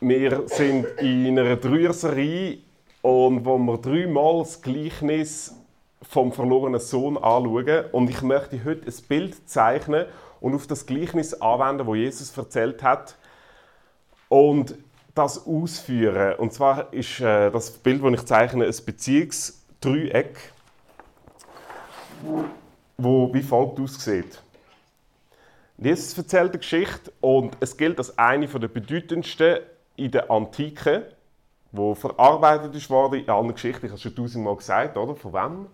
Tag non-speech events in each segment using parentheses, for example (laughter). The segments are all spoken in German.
Wir sind in einer Dreierserie und wo wir dreimal das Gleichnis vom verlorenen Sohn anschauen. Und ich möchte heute ein Bild zeichnen und auf das Gleichnis anwenden, wo Jesus erzählt hat. Und das ausführen. Und zwar ist äh, das Bild, das ich zeichne, ein Beziehungsdreieck, wo wie folgt aussieht. Jesus erzählt eine Geschichte und es gilt als eine der bedeutendsten in der Antike, wo verarbeitet ist worden in allen Geschichten. Ich habe es schon tausendmal gesagt, oder? Von wem?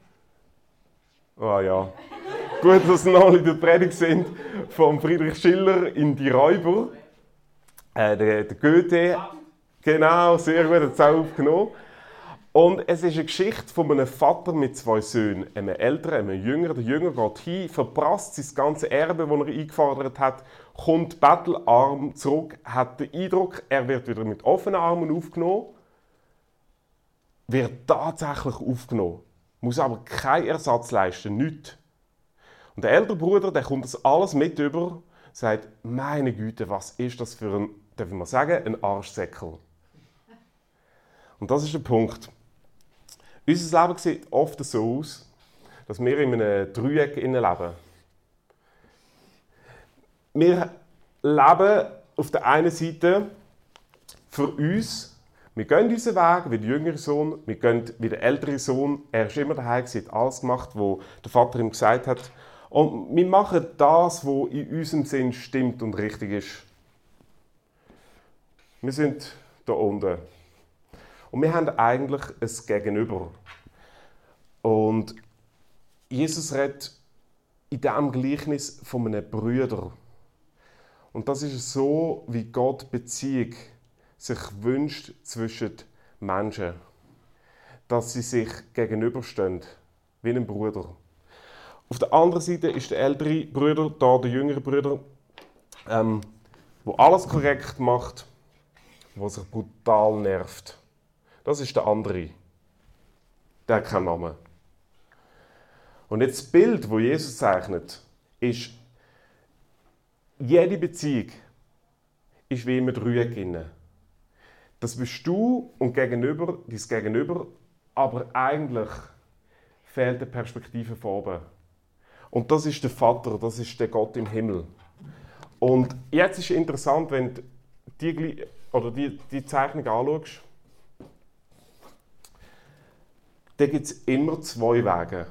Ah ja. Gut, dass Sie noch in der Predigt sind. Von Friedrich Schiller in Die Räuber. Äh, der, der Goethe. Genau, sehr gut, hat es auch aufgenommen. Und es ist eine Geschichte von einem Vater mit zwei Söhnen, einem älteren, einem jüngeren. Der Jünger geht hin, verprasst sein ganzes Erbe, das er eingefordert hat, kommt bettelarm zurück, hat den Eindruck, er wird wieder mit offenen Armen aufgenommen, wird tatsächlich aufgenommen, muss aber keinen Ersatz leisten, nichts. Und der ältere Bruder, der kommt das alles mit über, sagt, meine Güte, was ist das für ein, darf ich mal sagen, ein Arschsäckel. Und das ist der Punkt. Unser Leben sieht oft so aus, dass wir in einem Dreieck leben. Wir leben auf der einen Seite für uns, wir gehen unseren Weg wie der jüngere Sohn, wir gehen wie der ältere Sohn. Er ist immer daheim, hat alles gemacht, was der Vater ihm gesagt hat. Und wir machen das, was in unserem Sinn stimmt und richtig ist. Wir sind da unten. Und wir haben eigentlich ein Gegenüber. Und Jesus redet in diesem Gleichnis von einem Brüder. Und das ist so, wie Gott Beziehung sich wünscht zwischen Menschen. Dass sie sich gegenüberstehen, wie ein Bruder. Auf der anderen Seite ist der ältere Bruder, da der jüngere Bruder, ähm, alles korrekt macht, wo sich brutal nervt. Das ist der andere. Der hat keinen Namen. Und jetzt das Bild, wo Jesus zeichnet, ist, jede Beziehung ist wie immer Dreieck Das bist du und gegenüber, dein Gegenüber, aber eigentlich fehlt die Perspektive von oben. Und das ist der Vater, das ist der Gott im Himmel. Und jetzt ist es interessant, wenn du die, oder die, die Zeichnung anschaust, da gibt es immer zwei Wege.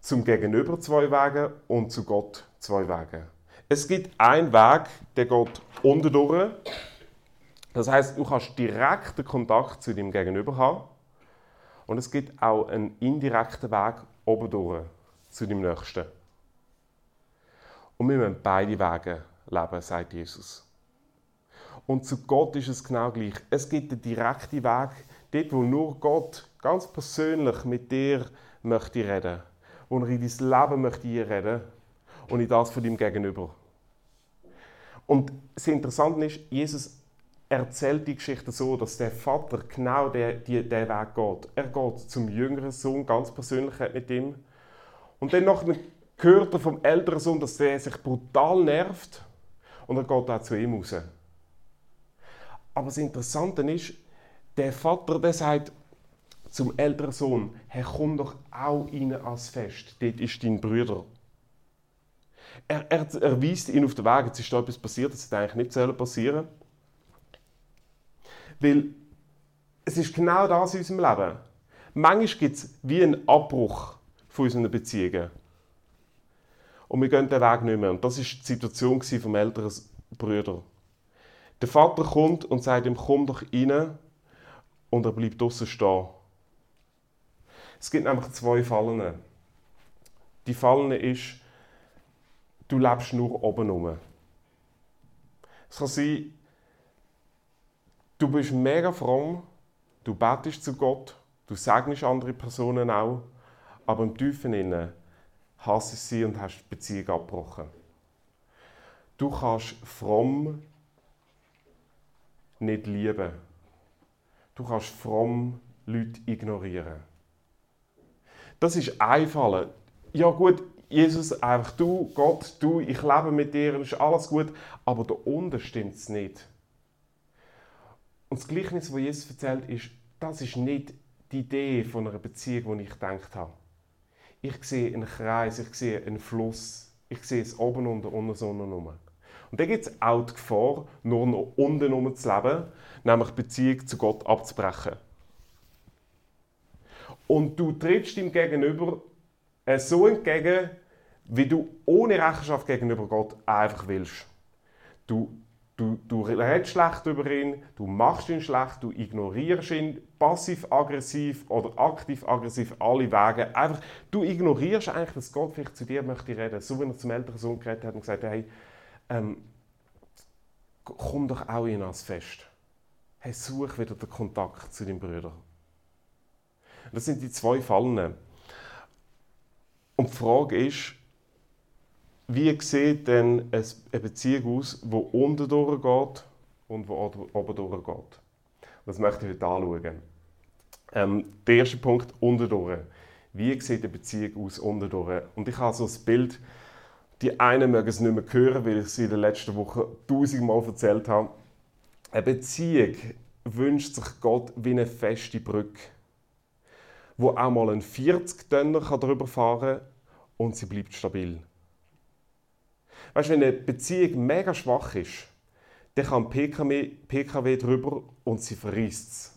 Zum Gegenüber zwei Wege und zu Gott zwei Wege. Es gibt einen Weg, der geht unten durch. Das heißt, du kannst direkten Kontakt zu deinem Gegenüber haben. Und es gibt auch einen indirekten Weg oben durch zu deinem Nächsten. Und wir müssen beide Wege leben, sagt Jesus. Und zu Gott ist es genau gleich. Es gibt einen direkten Weg, Dort, wo nur Gott ganz persönlich mit dir möchte reden. Wo er in dein Leben möchte reden und in das von deinem Gegenüber. Und das Interessante ist, Jesus erzählt die Geschichte so, dass der Vater genau den Weg geht. Er geht zum jüngeren Sohn ganz persönlich mit ihm. Und dann hört er vom älteren Sohn, dass der sich brutal nervt. Und er geht auch zu ihm raus. Aber das Interessante ist, der Vater der sagt zum älteren Sohn, hey, komm doch auch rein als Fest, dort ist dein Bruder. Er, er, er weist ihn auf den Weg, jetzt ist da etwas passiert, das hätte eigentlich nicht passieren Weil es ist genau das in unserem Leben. Manchmal gibt es wie einen Abbruch von unseren Beziehungen. Und wir gehen den Weg nicht mehr. Und das war die Situation vom älteren Bruder. Der Vater kommt und sagt ihm, komm doch rein und er bleibt draußen stehen. Es gibt nämlich zwei Fallen. Die Fallen ist, du lebst nur oben rum. Es kann sein, du bist mega fromm, du betest zu Gott, du segnest andere Personen auch, aber im Tiefen innen hasst sie und hast die Beziehung abgebrochen. Du kannst fromm nicht lieben. Du kannst fromm Leute ignorieren. Das ist einfallen. Ja gut, Jesus, einfach du, Gott, du, ich lebe mit dir, ist alles gut. Aber da unten stimmt es nicht. Und das Gleichnis, das Jesus erzählt, ist, das ist nicht die Idee von einer Beziehung, die ich gedacht habe. Ich sehe einen Kreis, ich sehe einen Fluss, ich sehe es oben und unter Sonne rum. Und dann gibt es auch die Gefahr, nur noch unten zu leben, nämlich die Beziehung zu Gott abzubrechen. Und du trittst ihm gegenüber äh, so entgegen, wie du ohne Rechenschaft gegenüber Gott einfach willst. Du, du, du redest schlecht über ihn, du machst ihn schlecht, du ignorierst ihn passiv-aggressiv oder aktiv-aggressiv alle Wege. Einfach, du ignorierst eigentlich, dass Gott vielleicht zu dir möchte reden. So wie er zum älteren Sohn geredet hat und gesagt hey, ähm, komm doch auch in ans Fest. Hey, such wieder den Kontakt zu deinen Brüdern. Das sind die zwei Fallen. Und die Frage ist, wie sieht denn eine Beziehung aus, die unten durchgeht und die oben durchgeht? Das möchte ich heute anschauen. Ähm, der erste Punkt, unten durch. Wie sieht eine Beziehung aus unten durch? Und ich habe so ein Bild, die einen mögen es nicht mehr hören, weil ich es in der letzten Woche tausendmal erzählt habe. Eine Beziehung wünscht sich Gott wie eine feste Brücke wo auch mal ein 40-Tonner darüber fahren kann und sie bleibt stabil. Weißt, wenn eine Beziehung mega schwach ist, dann kann ein PKW, PKW drüber und sie verriest es.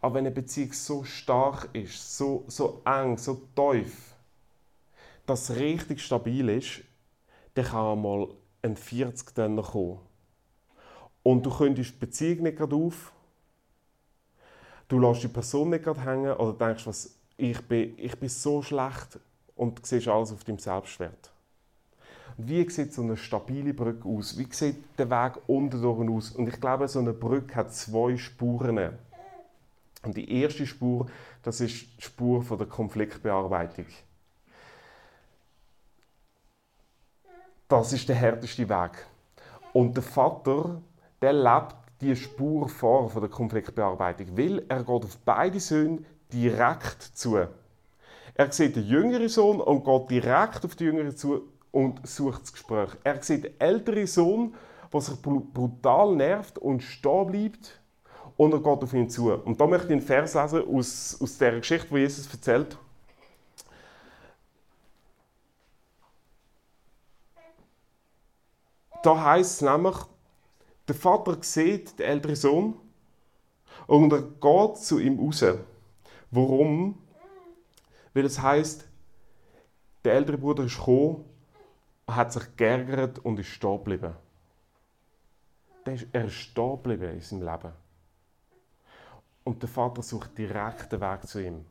Aber wenn eine Beziehung so stark ist, so, so eng, so tief, dass es richtig stabil ist, dann kann auch mal ein 40-Tonner kommen. Und du könntest die Beziehung nicht gerade auf Du lässt die Person nicht gerade hängen oder denkst, was, ich, bin, ich bin so schlecht und du siehst alles auf deinem Selbstwert. Wie sieht so eine stabile Brücke aus? Wie sieht der Weg unten durch aus? Und ich glaube, so eine Brücke hat zwei Spuren. Und die erste Spur, das ist die Spur von der Konfliktbearbeitung. Das ist der härteste Weg. Und der Vater, der lebt die Spur vor von der Konfliktbearbeitung, weil er geht auf beide Söhne direkt zu. Er sieht den jüngeren Sohn und geht direkt auf den jüngeren zu und sucht das Gespräch. Er sieht den älteren Sohn, der sich brutal nervt und stehen bleibt und er geht auf ihn zu. Und da möchte ich einen Vers lesen aus, aus der Geschichte, die Jesus erzählt. Da heißt es nämlich, der Vater sieht den älteren Sohn und er geht zu ihm raus. Warum? Weil es heißt, der ältere Bruder ist gekommen, hat sich geärgert und ist stehen geblieben. Er ist stehen geblieben in seinem Leben. Und der Vater sucht direkt den Weg zu ihm.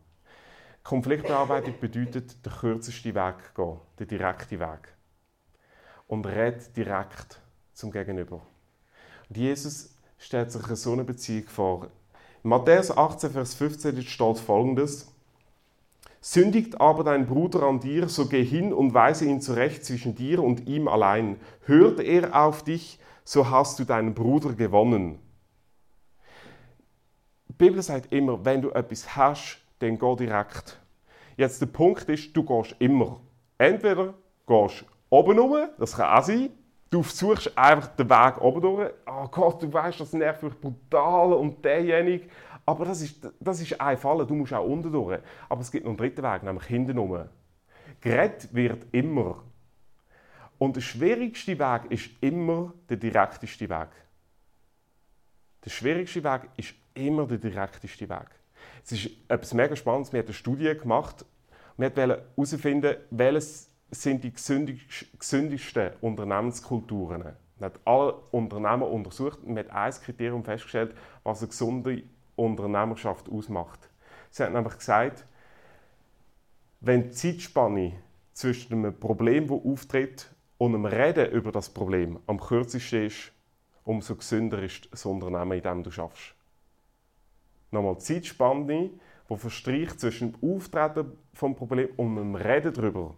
Konfliktbearbeitung bedeutet, den kürzesten Weg gehen, den direkten Weg. Und red direkt zum Gegenüber. Und Jesus stellt sich so eine Beziehung vor. In Matthäus 18, Vers 15 steht folgendes: Sündigt aber dein Bruder an dir, so geh hin und weise ihn zurecht zwischen dir und ihm allein. Hört er auf dich, so hast du deinen Bruder gewonnen. Die Bibel sagt immer, wenn du etwas hast, dann geh direkt. Jetzt der Punkt ist, du gehst immer. Entweder gehst oben rum, das kann auch sein, Du suchst einfach den Weg oben durch. Oh Gott, du weißt, das nervt mich brutal und derjenige. Aber das ist, das ist ein Fall, du musst auch unten durch. Aber es gibt noch einen dritten Weg, nämlich hinten rum. Geredet wird immer. Und der schwierigste Weg ist immer der direkteste Weg. Der schwierigste Weg ist immer der direkteste Weg. Es ist etwas mega Spannendes. Wir haben eine Studie gemacht. Wir wollten herausfinden, welches sind die gesündigsten Unternehmenskulturen. Man hat alle Unternehmen untersucht und man hat ein Kriterium festgestellt, was eine gesunde Unternehmerschaft ausmacht. Sie hat nämlich gesagt, wenn die Zeitspanne zwischen einem Problem, das auftritt, und einem Reden über das Problem am kürzesten ist, umso gesünder ist das Unternehmen, in dem du schaffst. Nochmal, die Zeitspanne, die verstreicht zwischen dem Auftreten des Problems und dem Reden darüber,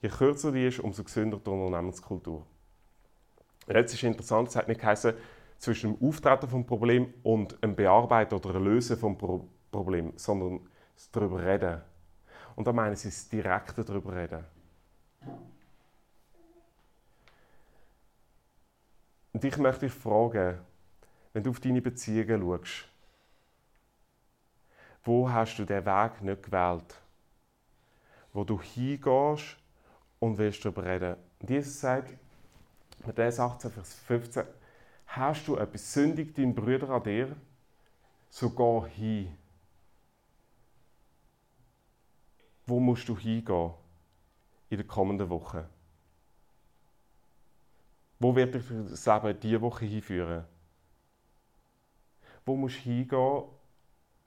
Je kürzer die ist, umso gesünder die Unternehmenskultur. Jetzt ist interessant, es hat nicht geheißen, zwischen dem Auftreten vom Problem und einem Bearbeiten oder einem Lösen vom Pro Problem, sondern darüber reden. Und da meinen sie das direkte darüber reden. Und ich möchte dich fragen, wenn du auf deine Beziehungen schaust, wo hast du den Weg nicht gewählt? Wo du hingehst und willst darüber reden. Und Jesus sagt, Matthäus 18, Vers 15, hast du etwas sündig deinen Brüder an dir, so geh hin. Wo musst du hingehen in der kommenden Woche? Wo wird dich das Leben diese Woche hinführen? Wo musst du hingehen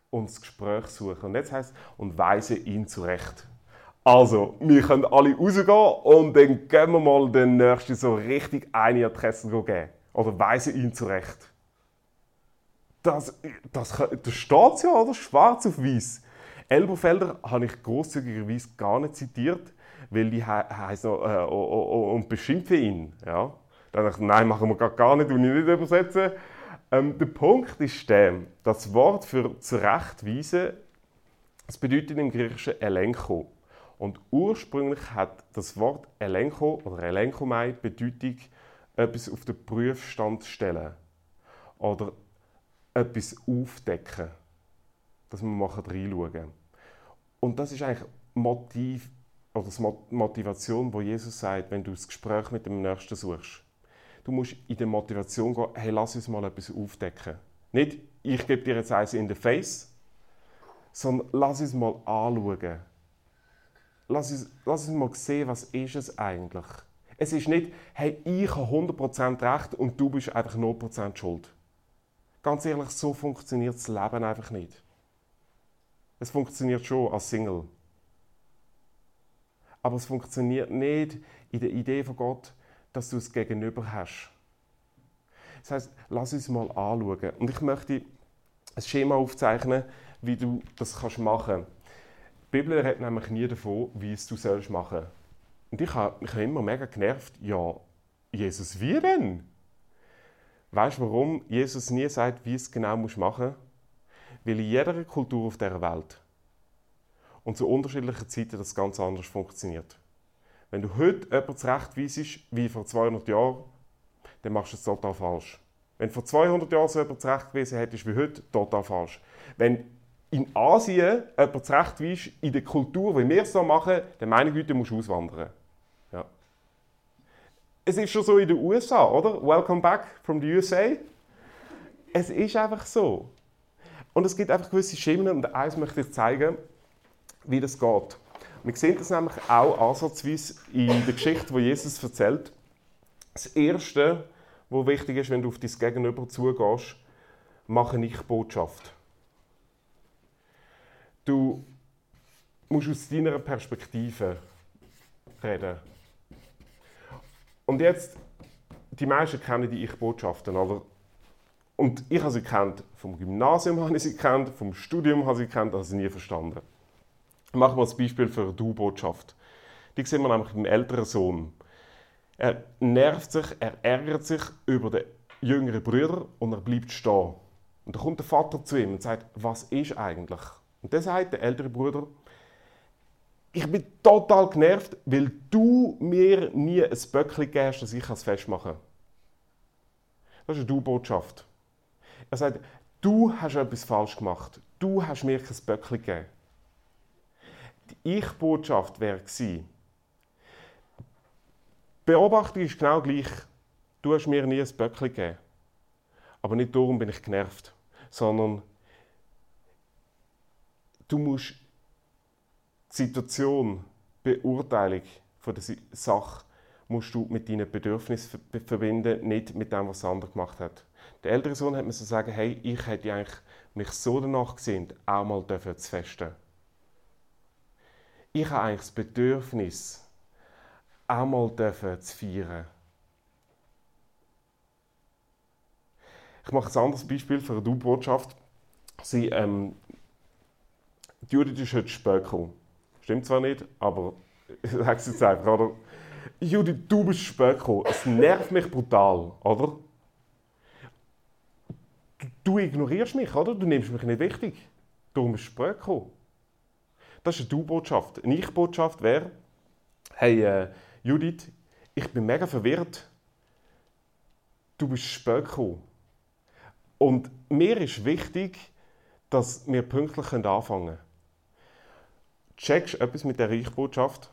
und das Gespräch suchen? Und jetzt heißt und weise ihn zurecht. Also, wir können alle rausgehen und dann gehen wir mal den Nächsten so richtig eine Adresse geben. Oder weise ihn zurecht. Das, das, das steht ja, oder? Schwarz auf weiß. Elberfelder habe ich großzügigerweise gar nicht zitiert, weil die he heißt noch, äh, und beschimpfe ihn. Ja? Dann dachte ich, nein, machen wir gar nicht, und ich nicht übersetzen. Ähm, der Punkt ist der, das Wort für zurechtweisen, das bedeutet im Griechischen Elenko. Und ursprünglich hat das Wort Elenko oder Elenkomai die Bedeutung, etwas auf den Prüfstand stellen oder etwas aufdecken, dass wir mal reinschauen. Und das ist eigentlich Motiv oder die Motivation, wo Jesus sagt, wenn du das Gespräch mit dem Nächsten suchst. Du musst in der Motivation gehen, hey, lass uns mal etwas aufdecken. Nicht, ich gebe dir jetzt eins in the face, sondern lass uns mal anschauen. Lass uns, lass uns mal sehen, was ist es eigentlich. Es ist nicht, hey, ich habe 100% Recht und du bist einfach 0% schuld. Ganz ehrlich, so funktioniert das Leben einfach nicht. Es funktioniert schon als Single. Aber es funktioniert nicht in der Idee von Gott, dass du es gegenüber hast. Das heißt, lass uns mal anschauen. Und ich möchte ein Schema aufzeichnen, wie du das machen kannst. Die Bibel redet nämlich nie davon, wie es du sollst machen Und ich habe mich immer mega genervt. Ja, Jesus, wie denn? Weißt du, warum Jesus nie sagt, wie es genau machen muss? Weil in jeder Kultur auf dieser Welt und zu unterschiedlichen Zeiten das ganz anders funktioniert. Wenn du heute jemanden zurechtweisest, wie vor 200 Jahren, dann machst du es total falsch. Wenn vor 200 Jahren so jemanden zurechtgewiesen hättest wie heute, total falsch. Wenn in Asien jemand zurechtweist, in der Kultur, wie wir es so machen, dann meine Güte, musst du auswandern. Ja. Es ist schon so in den USA, oder? Welcome back from the USA. Es ist einfach so. Und es gibt einfach gewisse Schemen und eins möchte ich zeigen, wie das geht. Wir sehen das nämlich auch ansatzweise in der Geschichte, die Jesus erzählt. Das Erste, was wichtig ist, wenn du auf dein Gegenüber zugehst, mache ich Botschaft. Du musst aus deiner Perspektive reden. Und jetzt, die meisten kennen die Ich-Botschaften, oder? Und ich habe sie kennt, vom Gymnasium (laughs) habe ich sie kennt, vom Studium habe ich sie kennt, habe sie nie verstanden. Machen wir das Beispiel für eine Du-Botschaft. Die sehen wir nämlich beim älteren Sohn. Er nervt sich, er ärgert sich über den jüngeren Bruder und er bleibt stehen. Und dann kommt der Vater zu ihm und sagt, was ist eigentlich? Und dann sagt der ältere Bruder, ich bin total genervt, weil du mir nie ein Böckchen gegeben hast, dass ich es festmachen kann. Das ist eine Du-Botschaft. Er sagt, du hast etwas falsch gemacht. Du hast mir kein Böckchen gegeben. Die Ich-Botschaft wäre gewesen, Beobachtung ist genau gleich. Du hast mir nie ein Böckchen gegeben. Aber nicht darum bin ich genervt, sondern du musst die Situation, die Beurteilung von der Sache, musst du mit deinen Bedürfnissen verbinden, nicht mit dem, was der andere gemacht hat. Der ältere Sohn hat mir so sagen, hey, ich hätte eigentlich mich so danach gesehen, auch mal zu festen. Ich habe eigentlich das Bedürfnis, auch mal zu feiern. Ich mache ein anderes Beispiel für eine Du-Botschaft. Sie, ähm, Judith ist gekommen. Stimmt zwar nicht, aber ich sage es jetzt einfach, oder? Judith, du bist gekommen. Es nervt mich brutal, oder? Du, du ignorierst mich, oder? Du nimmst mich nicht wichtig. Darum bist du gekommen. Das ist eine Du-Botschaft. Eine Ich-Botschaft wäre, hey äh, Judith, ich bin mega verwirrt. Du bist gekommen. Und mir ist wichtig, dass wir pünktlich anfangen können. Checkst etwas mit der Reichbotschaft?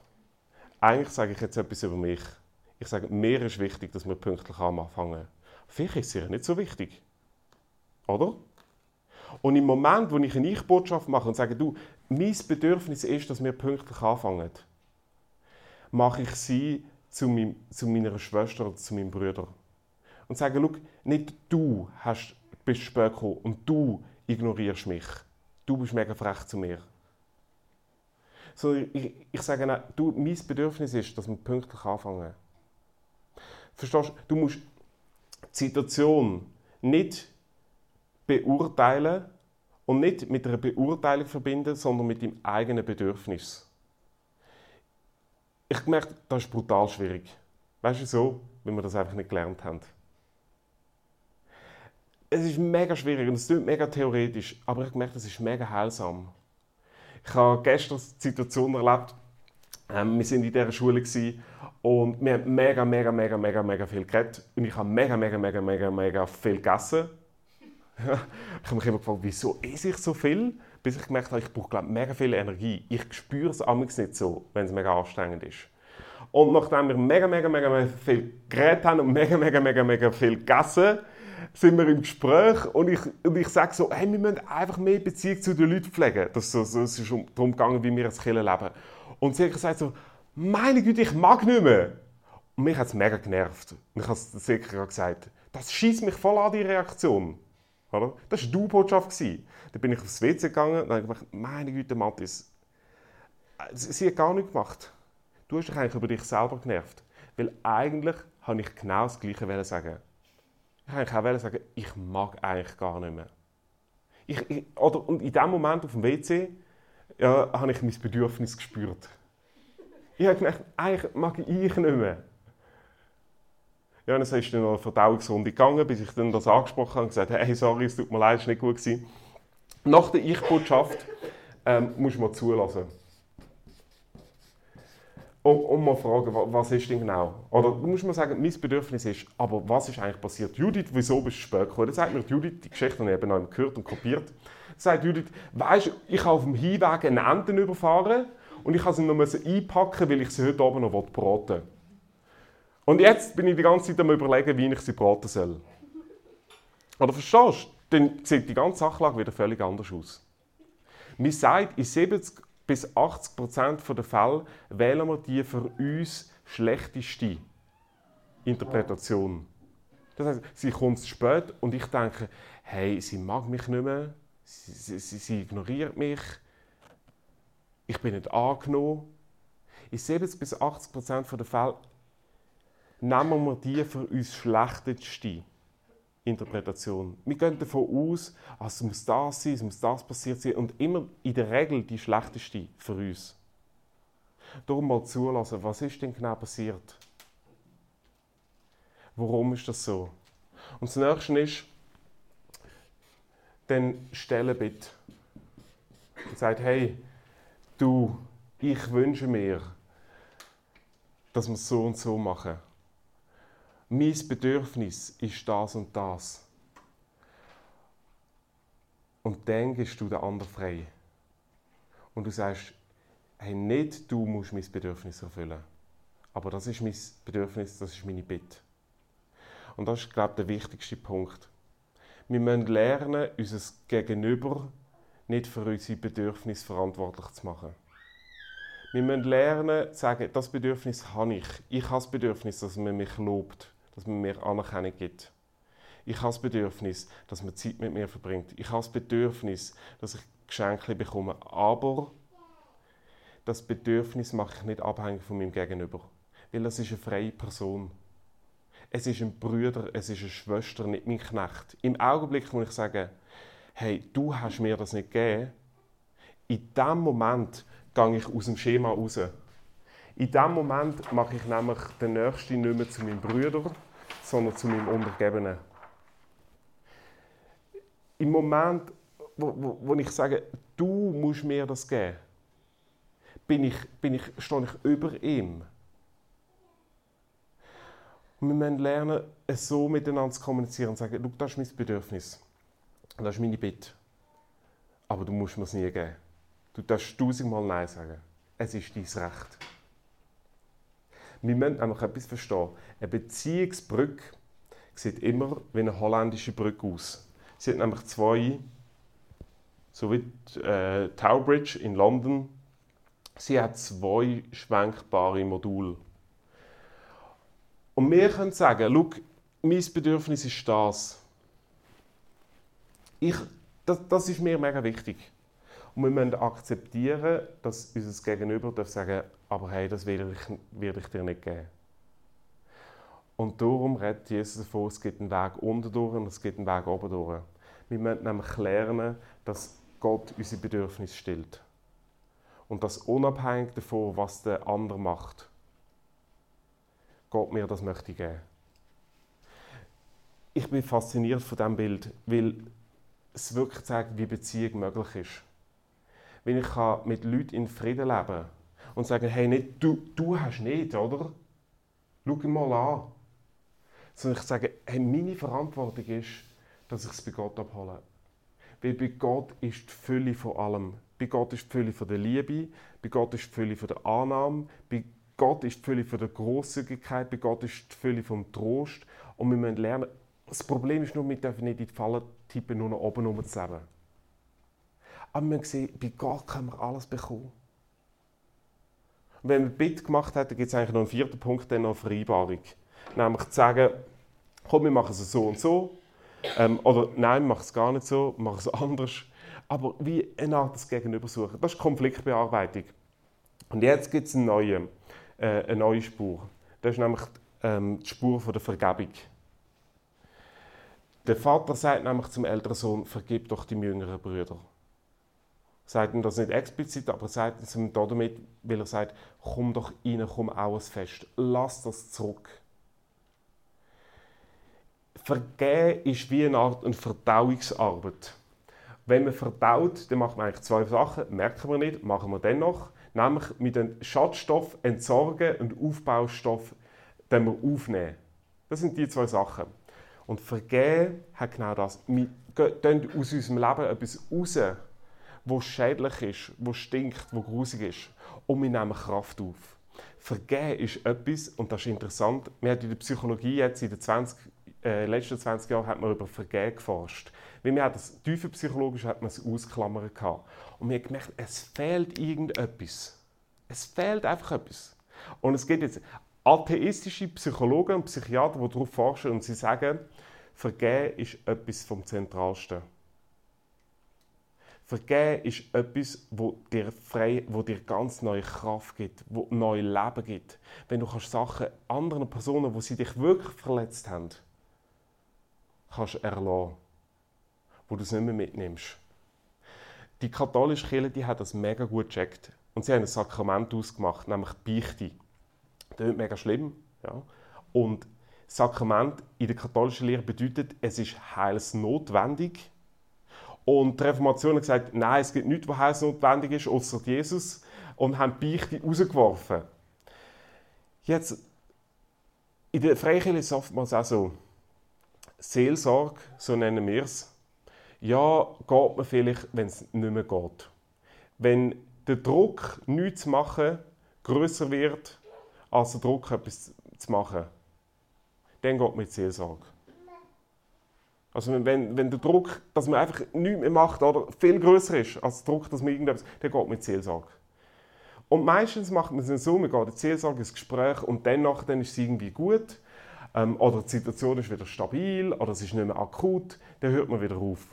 Eigentlich sage ich jetzt etwas über mich. Ich sage, mir ist wichtig, dass wir pünktlich anfangen. Vielleicht ist es ihr nicht so wichtig. Oder? Und im Moment, wo ich eine Ich-Botschaft mache und sage, du, mein Bedürfnis ist, dass wir pünktlich anfangen, mache ich sie zu, meinem, zu meiner Schwester oder zu meinem Bruder. Und sage, schau, nicht du hast, bist spät gekommen und du ignorierst mich. Du bist mega frech zu mir. So, ich, ich sage ihnen, du, mein Bedürfnis ist, dass wir pünktlich anfangen. Verstehst du? Du musst die Situation nicht beurteilen und nicht mit einer Beurteilung verbinden, sondern mit dem eigenen Bedürfnis. Ich merke, das ist brutal schwierig. Weißt du so, wenn wir das einfach nicht gelernt haben. Es ist mega schwierig und es klingt mega theoretisch, aber ich merke, es ist mega heilsam. Ich habe gestern eine Situation erlebt, ähm, wir waren in dieser Schule und wir haben mega, mega, mega, mega, mega viel geredet und ich habe mega, mega, mega, mega, mega viel gegessen ich habe mich immer gefragt, wieso esse ich so viel? Bis ich gemerkt habe, ich brauche mega viel Energie. Ich spüre es amigs nicht so, wenn es mega anstrengend ist. Und nachdem wir mega, mega, mega, mega viel geredet haben und mega, mega, mega, mega viel gegessen, sind wir im Gespräch und ich, und ich sage so, hey, wir müssen einfach mehr Beziehung zu den Leuten pflegen. Das, so, es ist darum gegangen, wie wir als Kinder leben. Und sie gesagt so, meine Güte, ich mag nicht mehr. Und mich hat es mega genervt. Und ich habe es sicher gesagt, das schießt mich voll an, die Reaktion. Oder? Das war die Botschaft. Dann bin ich aufs WC gegangen und habe gedacht, meine Güte, Mathis, sie hat gar nichts gemacht. Du hast dich eigentlich über dich selber genervt. Weil eigentlich habe ich genau das Gleiche sagen. Ich wollte auch sagen, ich mag eigentlich gar nicht mehr. Ich, ich, oder, und in dem Moment auf dem WC ja, habe ich mein Bedürfnis gespürt. Ich habe gedacht, eigentlich mag ich nicht mehr. Ja, dann ist dann noch eine Verdauungsrunde gegangen, bis ich dann das angesprochen habe und gesagt habe, hey, sorry, es tut mir leid, es war nicht gut. Nach der Ich-Botschaft ähm, muss man zulassen. Und, und mal fragen, was ist denn genau? Oder du musst mal sagen, mein Bedürfnis ist, aber was ist eigentlich passiert? Judith, wieso bist du spät gekommen? Dann sagt mir Judith, die Geschichte habe ich eben noch gehört und kopiert. Dann sagt Judith, weißt du, ich habe auf dem Hinweg eine Enten überfahren und ich musste sie noch einpacken, weil ich sie heute Abend noch braten will. Und jetzt bin ich die ganze Zeit am überlegen, wie ich sie braten soll. Oder verstehst du? Dann sieht die ganze Sachlage wieder völlig anders aus. Man sagt, in 70 bis 80 Prozent der Fälle wählen wir die für uns schlechteste Interpretation. Das heißt, sie kommt zu spät und ich denke, hey, sie mag mich nicht mehr, sie, sie, sie ignoriert mich, ich bin nicht angenommen. In 70 bis 80 Prozent der Fälle nehmen wir die für uns schlechteste Interpretation. Wir gehen davon aus, ah, es muss das sein, es muss das passiert sein und immer in der Regel die schlechteste für uns. Darum mal zulassen, was ist denn genau passiert? Warum ist das so? Und das nächste ist, dann stelle bitte. Und sagt, hey, du, ich wünsche mir, dass wir es so und so machen mein Bedürfnis ist das und das. Und dann gibst du den anderen frei. Und du sagst, hey, nicht du musst mein Bedürfnis erfüllen. Aber das ist mein Bedürfnis, das ist meine Bitte. Und das ist, glaube ich, der wichtigste Punkt. Wir müssen lernen, unser Gegenüber nicht für unsere Bedürfnisse verantwortlich zu machen. Wir müssen lernen, zu sagen, das Bedürfnis habe ich. Ich habe das Bedürfnis, dass man mich lobt dass man mir Anerkennung gibt. Ich habe das Bedürfnis, dass man Zeit mit mir verbringt. Ich habe das Bedürfnis, dass ich Geschenke bekomme. Aber das Bedürfnis mache ich nicht abhängig von meinem Gegenüber. Weil das ist eine freie Person. Es ist ein Bruder, es ist eine Schwester, nicht mein Knecht. Im Augenblick, wo ich sage, hey, du hast mir das nicht gegeben, in dem Moment gehe ich aus dem Schema raus. In dem Moment mache ich nämlich den Nächsten nicht mehr zu meinem Bruder, sondern zu meinem Untergebenen. Im Moment, wo, wo, wo ich sage, du musst mir das geben, bin ich, bin ich, stehe ich über ihm. Und wir müssen lernen, so miteinander zu kommunizieren und zu sagen, das ist mein Bedürfnis. Das ist meine Bitte. Aber du musst mir es nie geben. Du darfst tausendmal Nein sagen. Es ist dein Recht. Wir müssen nämlich etwas verstehen. Eine Beziehungsbrücke sieht immer wie eine holländische Brücke aus. Sie hat nämlich zwei, so wie die, äh, Tower Bridge in London, sie hat zwei schwenkbare Module. Und wir können sagen, schau, mein Bedürfnis ist das. Ich, das, das ist mir mega wichtig. Und wir müssen akzeptieren, dass unser Gegenüber darf sagen aber hey, das will ich, will ich dir nicht geben. Und darum redet Jesus davon, es gibt einen Weg unten durch und es gibt einen Weg oben durch. Wir müssen nämlich lernen, dass Gott unsere Bedürfnisse stillt. Und das unabhängig davon, was der andere macht. Gott mir das möchte geben. Ich bin fasziniert von diesem Bild, weil es wirklich zeigt, wie Beziehung möglich ist. Wenn ich mit Leuten in Frieden leben kann und sagen, hey, nicht, du, du hast nicht, oder? Schau mal an. Sondern ich sage, hey, meine Verantwortung ist, dass ich es bei Gott abhole. Weil bei Gott ist die Fülle von allem. Bei Gott ist die Fülle von der Liebe, bei Gott ist die Fülle von der Annahme, bei Gott ist die Fülle von der Großzügigkeit, bei Gott ist die Fülle vom Trost. Und wir müssen lernen, das Problem ist nur, wir dürfen nicht in die Falle tippen, nur noch oben rumzusammeln. Aber wir sehen, bei Gott können wir alles bekommen. Und wenn man Bit gemacht hat, dann gibt es eigentlich noch einen vierten Punkt, dann noch Vereinbarung. Nämlich zu sagen, komm, wir machen es so und so. Ähm, oder nein, wir machen es gar nicht so, wir machen es (laughs) anders. Aber wie eine Art des Gegenüber suchen. Das ist Konfliktbearbeitung. Und jetzt gibt es eine neue, äh, eine neue Spur. Das ist nämlich ähm, die Spur von der Vergebung. Der Vater sagt nämlich zum älteren Sohn, vergib doch die jüngeren Brüder sagt ihm das nicht explizit, aber er sagt es ihm damit, weil er sagt, komm doch rein, komm auch ein Fest, lass das zurück. Vergehen ist wie eine Art eine Verdauungsarbeit. Wenn man verdaut, dann macht man eigentlich zwei Sachen, merken wir nicht, machen wir dennoch, nämlich mit dem Schadstoff entsorgen und Aufbaustoff den wir aufnehmen. Das sind die zwei Sachen. Und Vergehen hat genau das. Wir gehen aus unserem Leben etwas raus, wo schädlich ist, wo stinkt, wo grusig ist. Und wir nehmen Kraft auf. Vergehen ist etwas, und das ist interessant, wir haben in der Psychologie jetzt in den 20, äh, letzten 20 Jahren hat man über Vergehen geforscht. Weil wir das tiefenpsychologisch hat man es ausklammern gehabt. Und wir haben gemerkt, es fehlt irgendetwas. Es fehlt einfach etwas. Und es gibt jetzt atheistische Psychologen und Psychiater, die darauf forschen und sie sagen, Vergehen ist etwas vom Zentralsten. Vergeben ist etwas, wo dir, frei, wo dir ganz neue Kraft gibt, wo neues Leben gibt. Wenn du kannst Sachen anderen Personen, wo sie dich wirklich verletzt haben, kannst erlassen, wo du es nicht mehr mitnimmst. Die katholische Kirche die hat das mega gut gecheckt und sie haben ein Sakrament ausgemacht, nämlich Beichte. Das ist mega schlimm, ja. Und Sakrament in der katholischen Lehre bedeutet, es ist heilsnotwendig und die Reformation hat gesagt, nein, es gibt nichts, was heilsnotwendig ist, außer Jesus. Und haben die Beichte rausgeworfen. Jetzt, in der Freikirche ist es oftmals auch so, Seelsorge, so nennen wir es, ja, geht man vielleicht, wenn es nicht mehr geht. Wenn der Druck, nichts zu machen, größer wird, als der Druck, etwas zu machen, dann geht man in die Seelsorge. Also wenn, wenn der Druck, dass man einfach nichts mehr macht, oder viel größer ist als der Druck, dass man irgendetwas, dann geht man in Seelsorge. Und meistens macht man es so, man geht in Seelsorge, ins Gespräch und danach dann ist es irgendwie gut. Ähm, oder die Situation ist wieder stabil oder es ist nicht mehr akut, dann hört man wieder auf.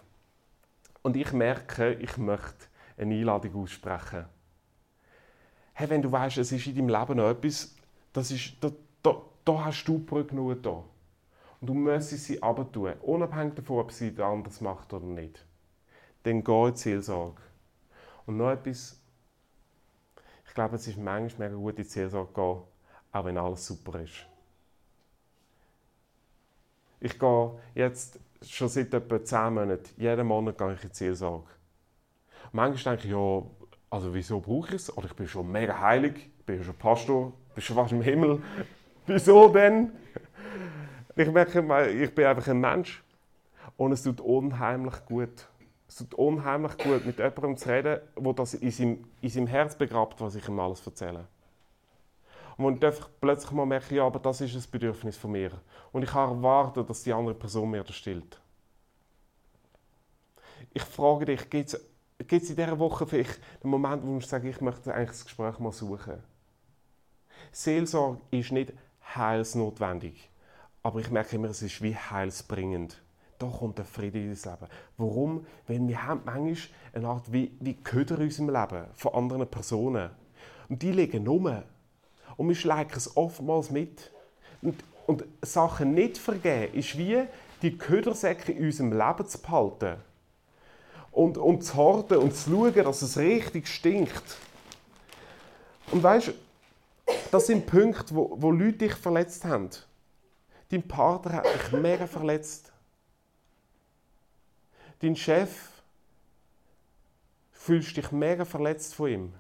Und ich merke, ich möchte eine Einladung aussprechen. Hey, wenn du weißt, es ist in deinem Leben noch etwas, das ist, da, da, da hast du Brücke genug da. Und du müsstest sie tun, unabhängig davon, ob sie der anders macht oder nicht. Dann geh in Seelsorge. Und noch etwas, ich glaube, es ist manchmal mega gut, in die Seelsorge gehen, auch wenn alles super ist. Ich gehe jetzt schon seit etwa 10 Monaten, jeden Monat gehe ich in die Seelsorge. manchmal denke ich, ja, also wieso brauche ich es? Oder ich bin schon mega heilig, ich bin schon Pastor, ich bin schon fast im Himmel. (laughs) wieso denn? Ich merke, ich bin einfach ein Mensch. Und es tut unheimlich gut. Es tut unheimlich gut, mit jemandem zu reden, der das in seinem, in seinem Herz begrabt, was ich ihm alles erzähle. Und wenn ich plötzlich mal merke, ja, aber das ist ein Bedürfnis von mir. Und ich kann erwarten, dass die andere Person mir das stillt. Ich frage dich, gibt es in dieser Woche vielleicht einen Moment, wo du sagst, ich möchte eigentlich das Gespräch mal suchen? Seelsorge ist nicht heilsnotwendig. Aber ich merke immer, es ist wie heilsbringend. Da kommt der Friede in unser Leben. Warum? Weil wir haben manchmal eine Art wie, wie Köder in unserem Leben von anderen Personen. Und die liegen rum. Und wir schleichen es oftmals mit. Und, und Sachen nicht vergeben ist wie die Ködersäcke in unserem Leben zu behalten. Und, und zu horten und zu schauen, dass es richtig stinkt. Und weißt das sind Punkte, wo, wo Leute dich verletzt haben. Dein Partner hat dich mega verletzt. Dein Chef fühlst dich mega verletzt von ihm.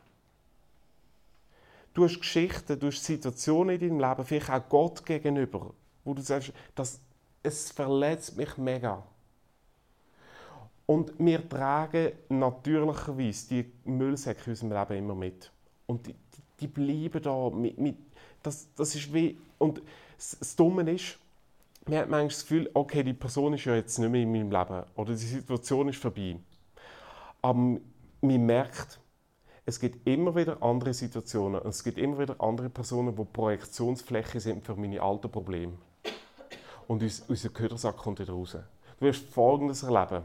Du hast Geschichten, du hast Situationen in deinem Leben, vielleicht auch Gott gegenüber, wo du sagst, das, es verletzt mich mega. Und wir tragen natürlicherweise die Müllsäcke in unserem Leben immer mit. Und die, die bleiben da. Mit, mit, das, das ist wie, und das, Dumme ist, man hat manchmal das Gefühl, okay, die Person ist ja jetzt nicht mehr in meinem Leben oder die Situation ist vorbei. Aber man merkt, es gibt immer wieder andere Situationen und es gibt immer wieder andere Personen, die Projektionsfläche sind für meine alten Probleme. Und unser Ködersack kommt wieder raus. Du wirst Folgendes erleben.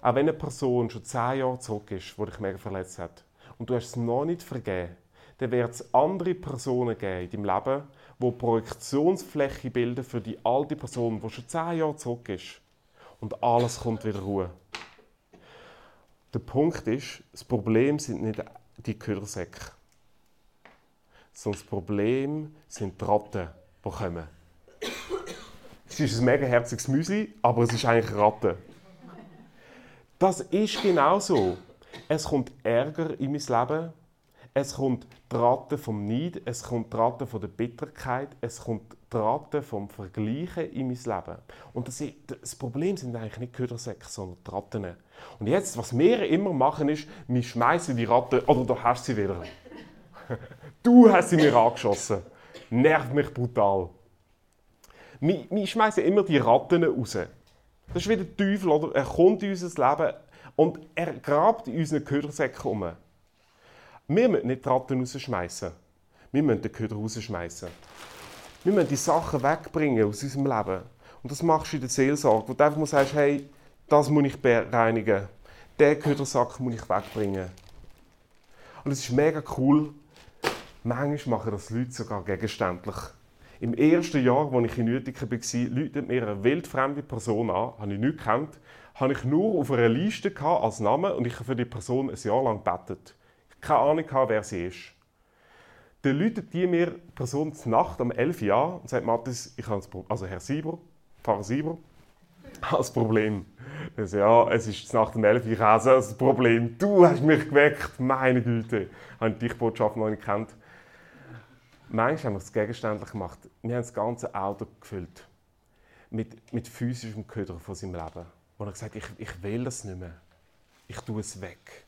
Auch wenn eine Person schon zehn Jahre zurück ist, die dich mega verletzt hat, und du hast es noch nicht vergeben, dann wird es andere Personen geben in deinem Leben, die Projektionsfläche bilden für die alte Person, die schon zehn Jahre zurück ist. Und alles kommt wieder Ruhe. Der Punkt ist, das Problem sind nicht die Ködersäcke, sondern das Problem sind die Ratten, die kommen. Es ist ein mega herziges Müsli, aber es ist eigentlich Ratten. Das ist genau so. Es kommt Ärger in mein Leben, es kommt die Ratte vom Neid, es kommt die Ratte von der Bitterkeit, es kommt die Ratte vom Vergleichen in mein Leben. Und das, das Problem sind eigentlich nicht Ködersäcke, sondern die Ratten. Und jetzt, was wir immer machen, ist, wir schmeißen die Ratte, oder du hast sie wieder. (laughs) Du hast sie mir angeschossen. Nervt mich brutal. Wir, wir schmeißen immer die Ratten raus. Das ist wie der Teufel, oder? Er kommt in unser Leben und er grabt in unseren Ködersäcken um. Wir müssen nicht die Ratten rausschmeißen. Wir müssen den Köder rausschmeißen. Wir müssen die Sachen wegbringen aus unserem Leben. Und das machst du in der Seelsorge, wo du einfach mal sagst, hey, das muss ich bereinigen. Den Ködersack muss ich wegbringen. Und es ist mega cool. Manchmal machen das Leute sogar gegenständlich. Im ersten Jahr, als ich in Uetiken war, läutet mir eine wildfremde Person an, habe ich nicht gekannt, habe ich nur auf einer Liste als Name und ich habe für die Person ein Jahr lang gebetet keine Ahnung hatte, wer sie ist. Dann läutet die mir Person zur Nacht um 11 Uhr und sagt, Mathis, ich habe Problem. Also Herr Sieber, Pfarrer Sieber, (laughs) das Problem. Ich so, ja, es ist Nacht um 11 Uhr, ich habe das Problem. Du hast mich geweckt, meine Güte. Ich habe die Botschaft noch nicht gekannt. Manchmal haben wir es gegenständlich gemacht. Wir haben das ganze Auto gefüllt mit, mit physischem Köder von seinem Leben. Und er hat gesagt, ich, ich will das nicht mehr. Ich tue es weg.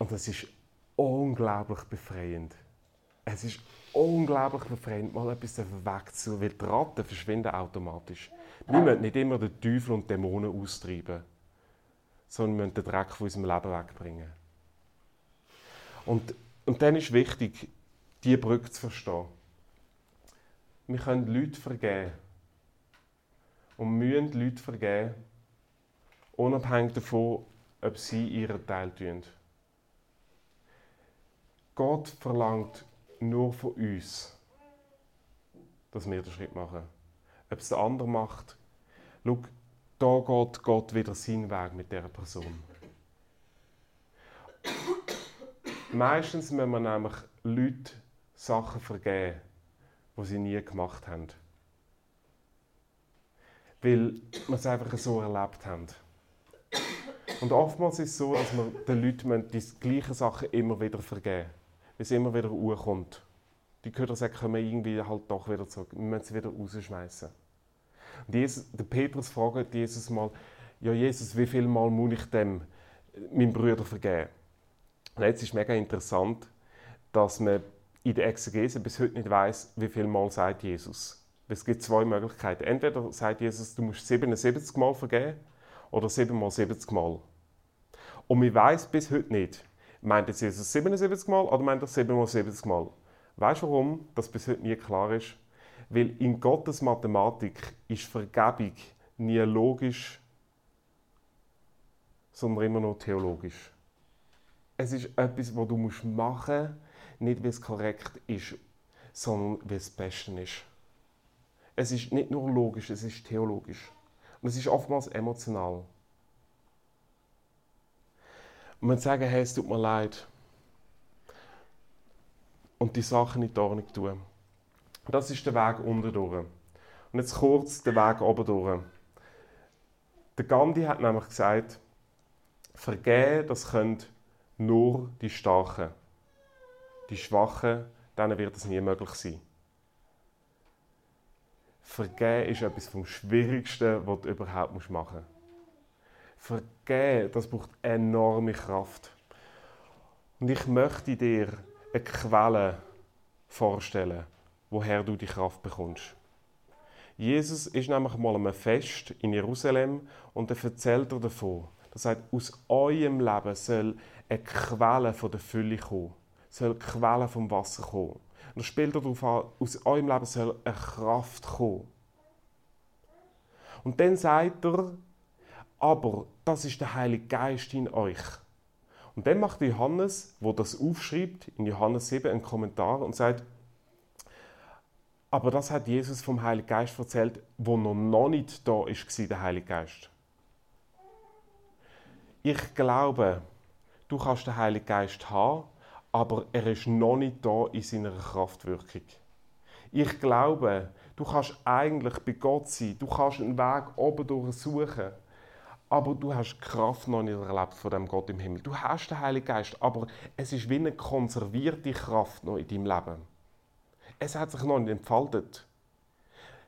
Und das ist unglaublich befreiend. Es ist unglaublich befreiend, mal etwas wegzunehmen, weil die Ratten verschwinden automatisch. Wir müssen nicht immer den Teufel und Dämonen austreiben, sondern wir müssen den Dreck von unserem Leben wegbringen. Und, und dann ist wichtig, diese Brücke zu verstehen. Wir können Leute vergeben. Und müssen Leute vergeben, unabhängig davon, ob sie ihren Teil tun. Gott verlangt nur von uns, dass wir den Schritt machen. Ob es der andere macht, schau, da geht Gott wieder seinen Weg mit dieser Person. Meistens müssen wir nämlich Leute Sachen vergeben, die sie nie gemacht haben. Weil wir es einfach so erlebt haben. Und oftmals ist es so, dass wir den Leuten die gleichen Sachen immer wieder vergeben müssen es immer wieder hochkommt. Die Ködersäcke kommen irgendwie halt doch wieder zurück. Wir müssen sie wieder rausschmeißen. Und Jesus, der Petrus fragt Jesus mal, ja Jesus, wie viel Mal muss ich dem meinem Bruder vergeben? Und jetzt ist mega interessant, dass man in der Exegese bis heute nicht weiß, wie viel Mal sagt Jesus. Es gibt zwei Möglichkeiten. Entweder sagt Jesus, du musst 77 Mal vergeben oder 7 mal 70 Mal. Und man weiß bis heute nicht, meint jetzt Jesus 77 Mal oder meint er 7 mal 70 Mal. Weißt du warum das bis heute nie klar ist? Weil in Gottes Mathematik ist Vergebung nie logisch, sondern immer nur theologisch. Es ist etwas, was du machen musst, nicht weil es korrekt ist, sondern weil es das Beste ist. Es ist nicht nur logisch, es ist theologisch. Und es ist oftmals emotional. Und man sagen, hey, es tut mir leid. Und die Sachen nicht Ordnung tun. Das ist der Weg unten durch. Und jetzt kurz der Weg oben durch. Der Gandhi hat nämlich gesagt, vergeben, das können nur die Starken. Die Schwachen, denen wird es nie möglich sein. Vergeben ist etwas vom Schwierigsten, was du überhaupt machen musst. Vergeben, das braucht enorme Kraft. Und ich möchte dir eine Quelle vorstellen, woher du die Kraft bekommst. Jesus ist nämlich mal einem Fest in Jerusalem und er erzählt davon. Er sagt, aus eurem Leben soll eine Quelle von der Fülle kommen, soll eine Quelle vom Wasser kommen. Und er spielt darauf an, aus eurem Leben soll eine Kraft kommen. Und dann sagt er, aber das ist der Heilige Geist in euch. Und dann macht Johannes, wo das aufschreibt, in Johannes 7 einen Kommentar und sagt, aber das hat Jesus vom Heiligen Geist erzählt, wo noch, noch nicht da ist, der Heilige Geist. Ich glaube, du kannst den Heiligen Geist haben, aber er ist noch nicht da in seiner Kraftwirkung. Ich glaube, du kannst eigentlich bei Gott sein, du kannst einen Weg oben durchsuchen, aber du hast die Kraft noch nicht erlebt von dem Gott im Himmel. Du hast den Heiligen Geist, aber es ist wie eine konservierte Kraft noch in deinem Leben. Es hat sich noch nicht entfaltet.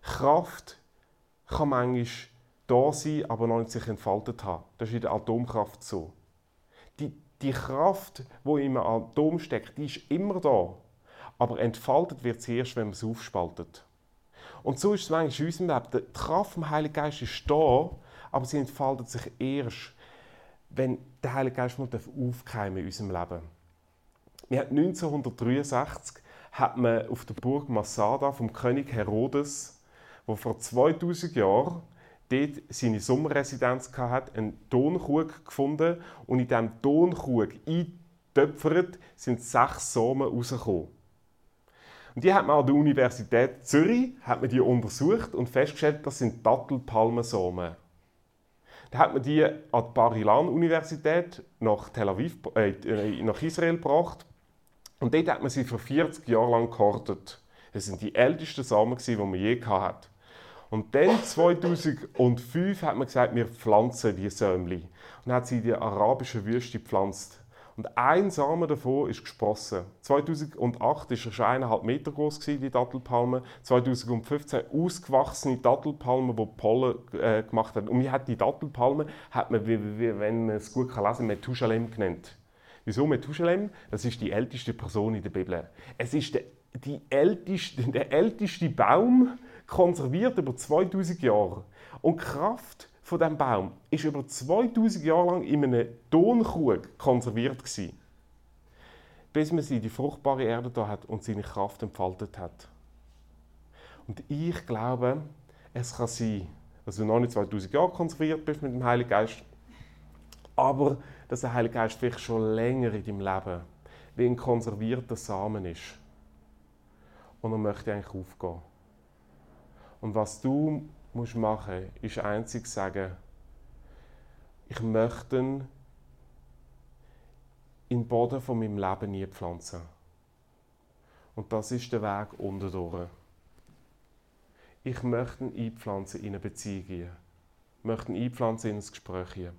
Kraft kann manchmal da sein, aber noch nicht sich entfaltet haben. Das ist in der Atomkraft so. Die, die Kraft, die im Atom steckt, die ist immer da. Aber entfaltet wird sie erst, wenn man es aufspaltet. Und so ist es manchmal in unserem Leben. Die Kraft vom Heiligen Geist ist da, aber sie entfaltet sich erst, wenn der Heilige Geist aufkeimen in unserem Leben. Wir hatten 1963 hat man auf der Burg Masada vom König Herodes, wo vor 2000 Jahren dort seine Sommerresidenz hatte, einen Tonkrug gefunden und in diesem Tonkrug eingetöpfert sind sechs Samen rausgekommen. Und die hat man an der Universität Zürich hat man die untersucht und festgestellt, das sind Dattelpalmensamen. Dann hat man die an die Bar-Ilan-Universität nach Tel Aviv, äh, äh, nach Israel gebracht. Und dort hat man sie für 40 Jahre lang gehortet. Das sind die ältesten Samen, die man je hatte. Und dann, 2005, hat man gesagt, wir pflanzen diese Sämli. Und hat sie in die arabische Wüste gepflanzt. Und ein Samen davon ist gesprossen. 2008 war er schon eineinhalb Meter groß, die Dattelpalme. 2015 ausgewachsene Dattelpalme, die Pollen äh, gemacht haben. Und wie hat die Dattelpalme, hat man, wie, wie, wenn man es gut kann lesen kann, Methusalem genannt. Wieso Methusalem? Das ist die älteste Person in der Bibel. Es ist der, die älteste, der älteste Baum, konserviert über 2000 Jahre. Und Kraft von diesem Baum ist über 2000 Jahre lang in einem Tonkrug konserviert gewesen, bis man sie in die fruchtbare Erde da hat und seine Kraft entfaltet hat. Und ich glaube, es kann sein, dass du noch nicht 2000 Jahre konserviert bist mit dem Heiligen Geist, aber dass der Heilige Geist vielleicht schon länger in deinem Leben wie ein konservierter Samen ist. Und er möchte eigentlich aufgehen. Und was du musst machen musst, ist einzig sagen, ich möchte in den Boden von meinem Leben nie pflanzen. Und das ist der Weg unten durch. Ich möchte ihn einpflanzen in eine Beziehung. Ich möchte ihn einpflanzen in ein Gespräch.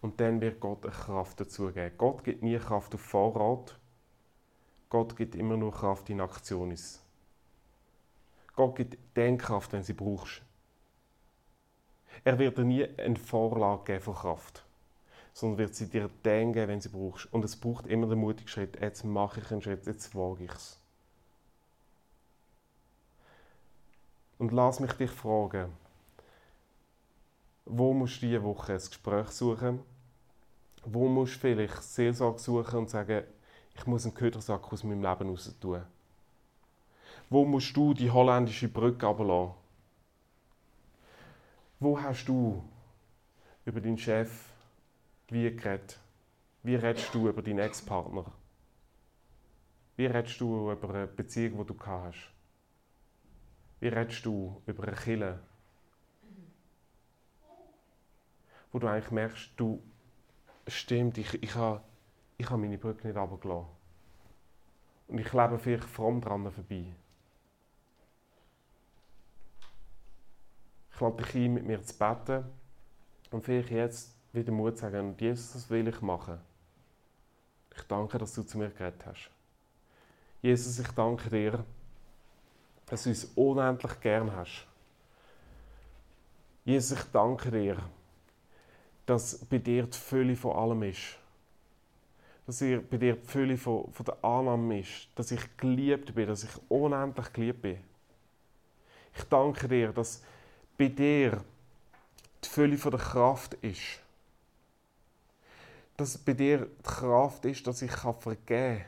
Und dann wird Gott eine Kraft dazu geben. Gott gibt nie Kraft auf Vorrat. Gott gibt immer nur Kraft in Aktion. Gott gibt Denkkraft, wenn sie brauchst. Er wird dir nie eine Vorlage geben von Kraft, sondern wird sie dir denken, wenn sie brauchst. Und es braucht immer den mutigen Schritt. Jetzt mache ich einen Schritt, jetzt wage ich es. Und lass mich dich fragen, wo musst du diese Woche ein Gespräch suchen? Wo musst du vielleicht Seelsorge suchen und sagen, ich muss einen Ködersack aus meinem Leben raus tun? Wo musst du die holländische Brücke runterlassen? Wo hast du über deinen Chef wie geredet? Wie redest du über deinen Ex-Partner? Wie redest du über eine Beziehung, die du hast? Wie redest du über eine Kille? Wo du eigentlich merkst, du, stimmt, ich, ich habe ich habe meine Brücke nicht runtergelassen. Und ich lebe vielleicht fromm dran vorbei. Ich lade dich ein, mit mir zu beten und vielleicht jetzt wieder Mut zu sagen, Jesus, das will ich machen. Ich danke, dass du zu mir geredet hast. Jesus, ich danke dir, dass du uns unendlich gern hast. Jesus, ich danke dir, dass bei dir die Fülle von allem ist. Dass bei dir die Fülle von, von der Annahme ist. Dass ich geliebt bin, dass ich unendlich geliebt bin. Ich danke dir, dass bei dir die Fülle von der Kraft ist. Dass bei dir die Kraft ist, dass ich vergeben kann.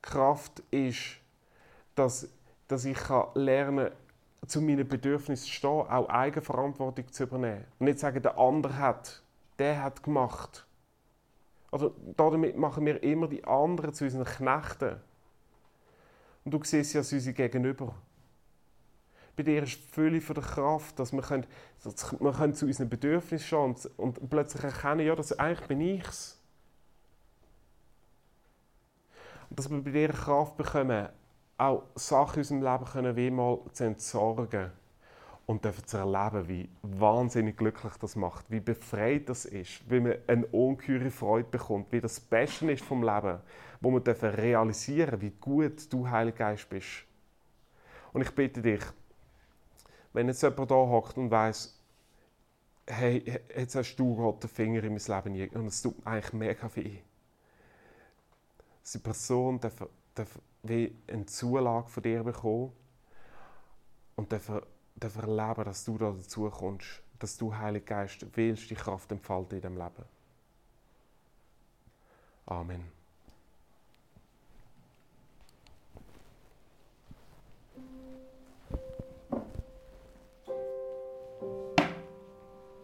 Kraft ist, dass, dass ich lernen kann, zu meinen Bedürfnissen zu stehen, auch Eigenverantwortung zu übernehmen. Und nicht sagen, der andere hat, der hat gemacht. Also damit machen wir immer die anderen zu unseren Knechten. Und du siehst ja unsere Gegenüber. Bei dir ist völlig von der Kraft, dass wir, können, dass wir können zu unseren Bedürfnissen schauen und, und plötzlich erkennen, ja, das eigentlich bin ich's. Und dass wir bei dir Kraft bekommen, auch Sachen in unserem Leben können wie mal zu entsorgen und dürfen zu erleben, wie wahnsinnig glücklich das macht, wie befreit das ist, wie man eine ungeheure Freude bekommt, wie das Beste ist vom Leben, wo man realisieren wie gut du Heiliger Geist bist. Und ich bitte dich, wenn jetzt jemand da hockt und weiß, hey, jetzt hast du Gott den Finger in mein Leben und es tut eigentlich mega. Dass die Person darf, darf wie eine Zulage von dir bekommen und darf, darf erleben, dass du da dazu kommst, dass du, Heiliger Geist, willst die Kraft entfalten in deinem Leben. Amen.